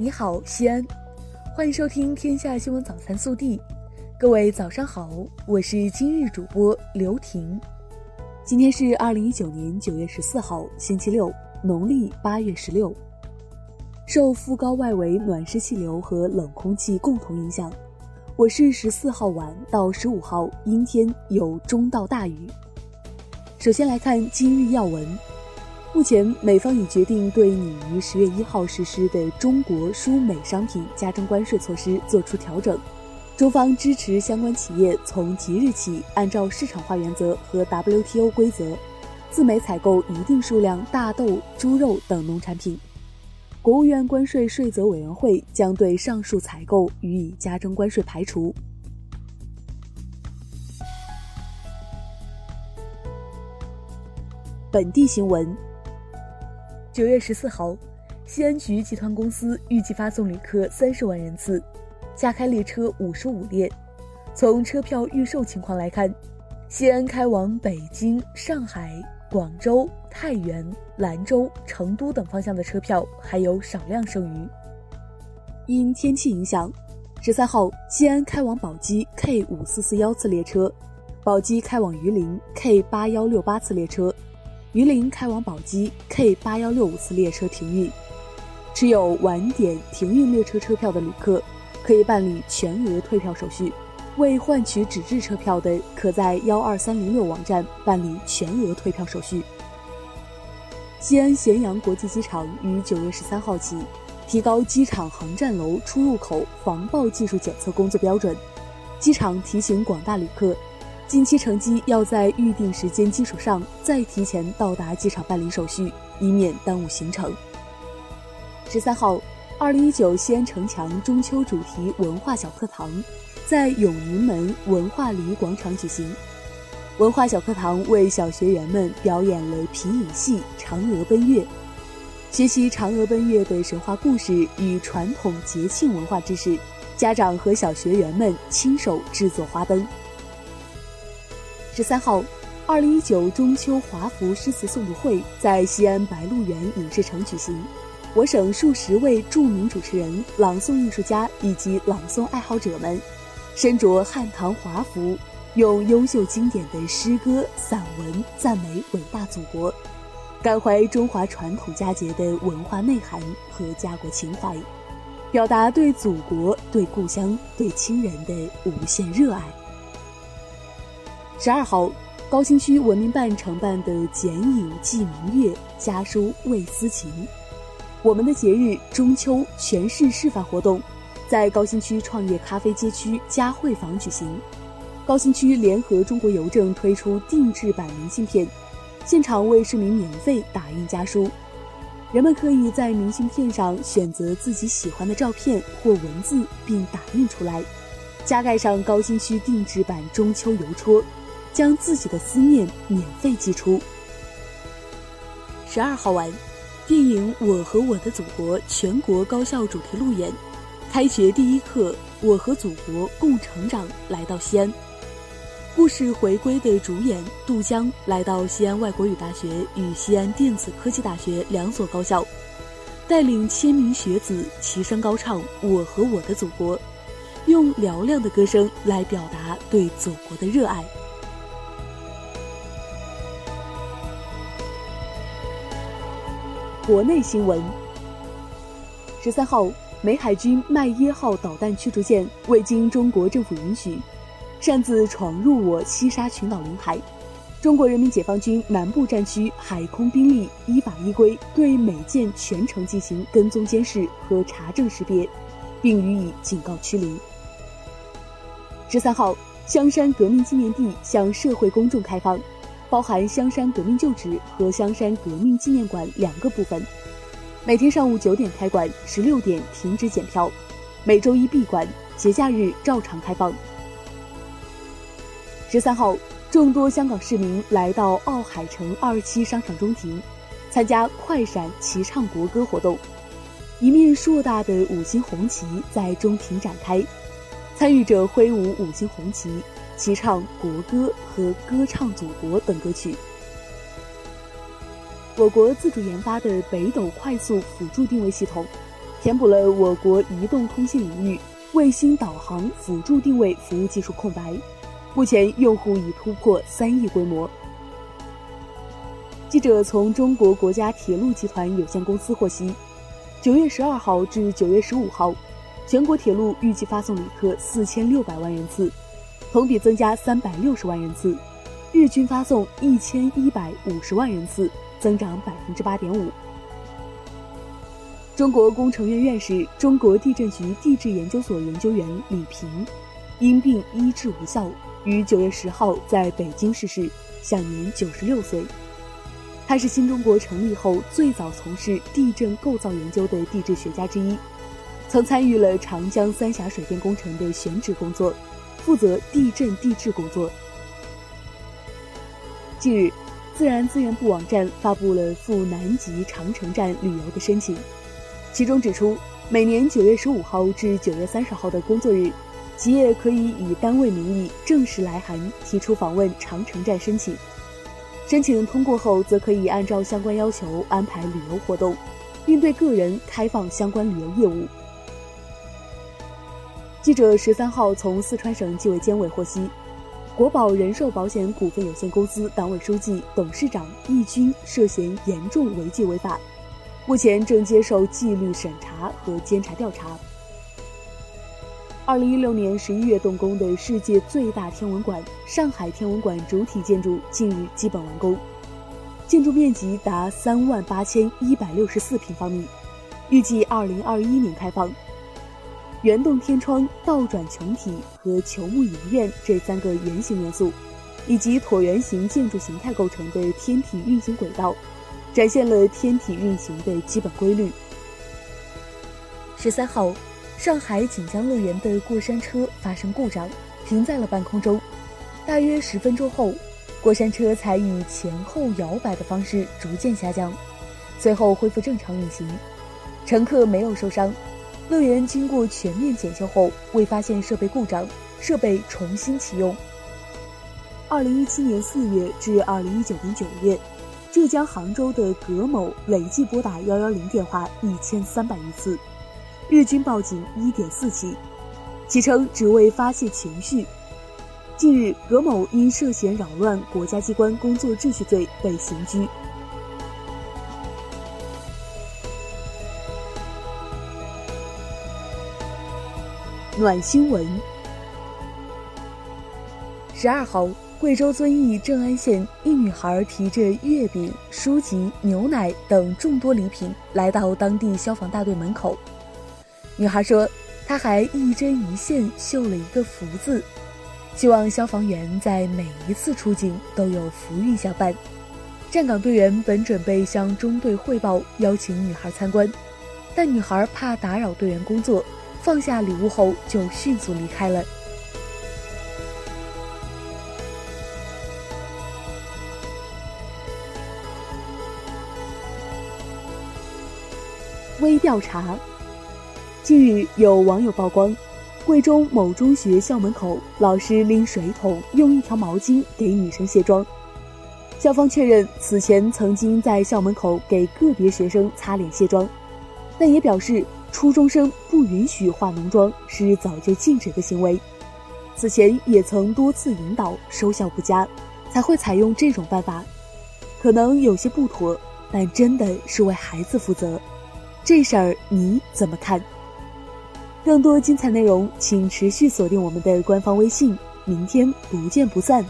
你好，西安，欢迎收听《天下新闻早餐速递》。各位早上好，我是今日主播刘婷。今天是二零一九年九月十四号，星期六，农历八月十六。受副高外围暖湿气流和冷空气共同影响，我市十四号晚到十五号阴天有中到大雨。首先来看今日要闻。目前，美方已决定对拟于十月一号实施的中国输美商品加征关税措施作出调整。中方支持相关企业从即日起按照市场化原则和 WTO 规则，自美采购一定数量大豆、猪肉等农产品。国务院关税税则委员会将对上述采购予以加征关税排除。本地新闻。九月十四号，西安局集团公司预计发送旅客三十万人次，加开列车五十五列。从车票预售情况来看，西安开往北京、上海、广州、太原、兰州、成都等方向的车票还有少量剩余。因天气影响，十三号西安开往宝鸡 K 五四四幺次列车，宝鸡开往榆林 K 八幺六八次列车。榆林开往宝鸡 K 八幺六五次列车停运，持有晚点停运列车车票的旅客，可以办理全额退票手续；未换取纸质车票的，可在幺二三零六网站办理全额退票手续。西安咸阳国际机场于九月十三号起，提高机场航站楼出入口防爆技术检测工作标准。机场提醒广大旅客。近期乘机要在预定时间基础上再提前到达机场办理手续，以免耽误行程。十三号，二零一九西安城墙中秋主题文化小课堂在永宁门文化礼广场举行。文化小课堂为小学员们表演了皮影戏《嫦娥奔月》，学习嫦娥奔月的神话故事与传统节庆文化知识。家长和小学员们亲手制作花灯。十三号，二零一九中秋华服诗词诵读会在西安白鹿原影视城举行。我省数十位著名主持人、朗诵艺术家以及朗诵爱好者们，身着汉唐华服，用优秀经典的诗歌、散文赞美伟大祖国，感怀中华传统佳节的文化内涵和家国情怀，表达对祖国、对故乡、对亲人的无限热爱。十二号，高新区文明办承办的“剪影记明月，家书慰思情”，我们的节日中秋全市示范活动，在高新区创业咖啡街区嘉汇坊举行。高新区联合中国邮政推出定制版明信片，现场为市民免费打印家书，人们可以在明信片上选择自己喜欢的照片或文字，并打印出来，加盖上高新区定制版中秋邮戳。将自己的思念免费寄出。十二号晚，电影《我和我的祖国》全国高校主题路演，开学第一课，我和祖国共成长来到西安。故事回归的主演杜江来到西安外国语大学与西安电子科技大学两所高校，带领千名学子齐声高唱《我和我的祖国》，用嘹亮的歌声来表达对祖国的热爱。国内新闻：十三号，美海军麦耶号导弹驱逐舰未经中国政府允许，擅自闯入我西沙群岛领海。中国人民解放军南部战区海空兵力依法依规对美舰全程进行跟踪监视和查证识别，并予以警告驱离。十三号，香山革命纪念地向社会公众开放。包含香山革命旧址和香山革命纪念馆两个部分，每天上午九点开馆，十六点停止检票，每周一闭馆，节假日照常开放。十三号，众多香港市民来到奥海城二期商场中庭，参加快闪齐唱国歌活动，一面硕大的五星红旗在中庭展开，参与者挥舞五星红旗。齐唱国歌和歌唱祖国等歌曲。我国自主研发的北斗快速辅助定位系统，填补了我国移动通信领域卫星导航辅助定位服务技术空白，目前用户已突破三亿规模。记者从中国国家铁路集团有限公司获悉，九月十二号至九月十五号，全国铁路预计发送旅客四千六百万人次，同比增加三百六十万人次，日均发送一千一百五十万人次，增长百分之八点五。中国工程院院士、中国地震局地质研究所研究员李平，因病医治无效，于九月十号在北京逝世，享年九十六岁。他是新中国成立后最早从事地震构造研究的地质学家之一，曾参与了长江三峡水电工程的选址工作，负责地震地质工作。近日，自然资源部网站发布了赴南极长城站旅游的申请。其中指出，每年九月十五号至九月三十号的工作日，企业可以以单位名义正式来函提出访问长城站申请。申请通过后，则可以按照相关要求安排旅游活动，并对个人开放相关旅游业务。记者十三号从四川省纪委监委获悉，国保人寿保险股份有限公司党委书记、董事长易军涉嫌严重违纪违法。目前正接受纪律审查和监察调查。二零一六年十一月动工的世界最大天文馆——上海天文馆主体建筑近日基本完工，建筑面积达三万八千一百六十四平方米，预计二零二一年开放。圆洞天窗、倒转穹体和球幕影院这三个圆形元素，以及椭圆形建筑形态构成的天体运行轨道。展现了天体运行的基本规律。十三号，上海锦江乐园的过山车发生故障，停在了半空中。大约十分钟后，过山车才以前后摇摆的方式逐渐下降，随后恢复正常运行，乘客没有受伤。乐园经过全面检修后，未发现设备故障，设备重新启用。二零一七年四月至二零一九年九月。浙江杭州的葛某累计拨打幺幺零电话一千三百余次，日均报警一点四起，其称只为发泄情绪。近日，葛某因涉嫌扰乱国家机关工作秩序罪被刑拘。暖新闻，十二号。贵州遵义正安县一女孩提着月饼、书籍、牛奶等众多礼品来到当地消防大队门口。女孩说，她还一针一线绣了一个福字，希望消防员在每一次出警都有福运相伴。站岗队员本准备向中队汇报，邀请女孩参观，但女孩怕打扰队员工作，放下礼物后就迅速离开了。微调查。近日，有网友曝光，贵州某中学校门口，老师拎水桶，用一条毛巾给女生卸妆。校方确认，此前曾经在校门口给个别学生擦脸卸妆，但也表示初中生不允许化浓妆是早就禁止的行为。此前也曾多次引导，收效不佳，才会采用这种办法。可能有些不妥，但真的是为孩子负责。这事儿你怎么看？更多精彩内容，请持续锁定我们的官方微信。明天不见不散。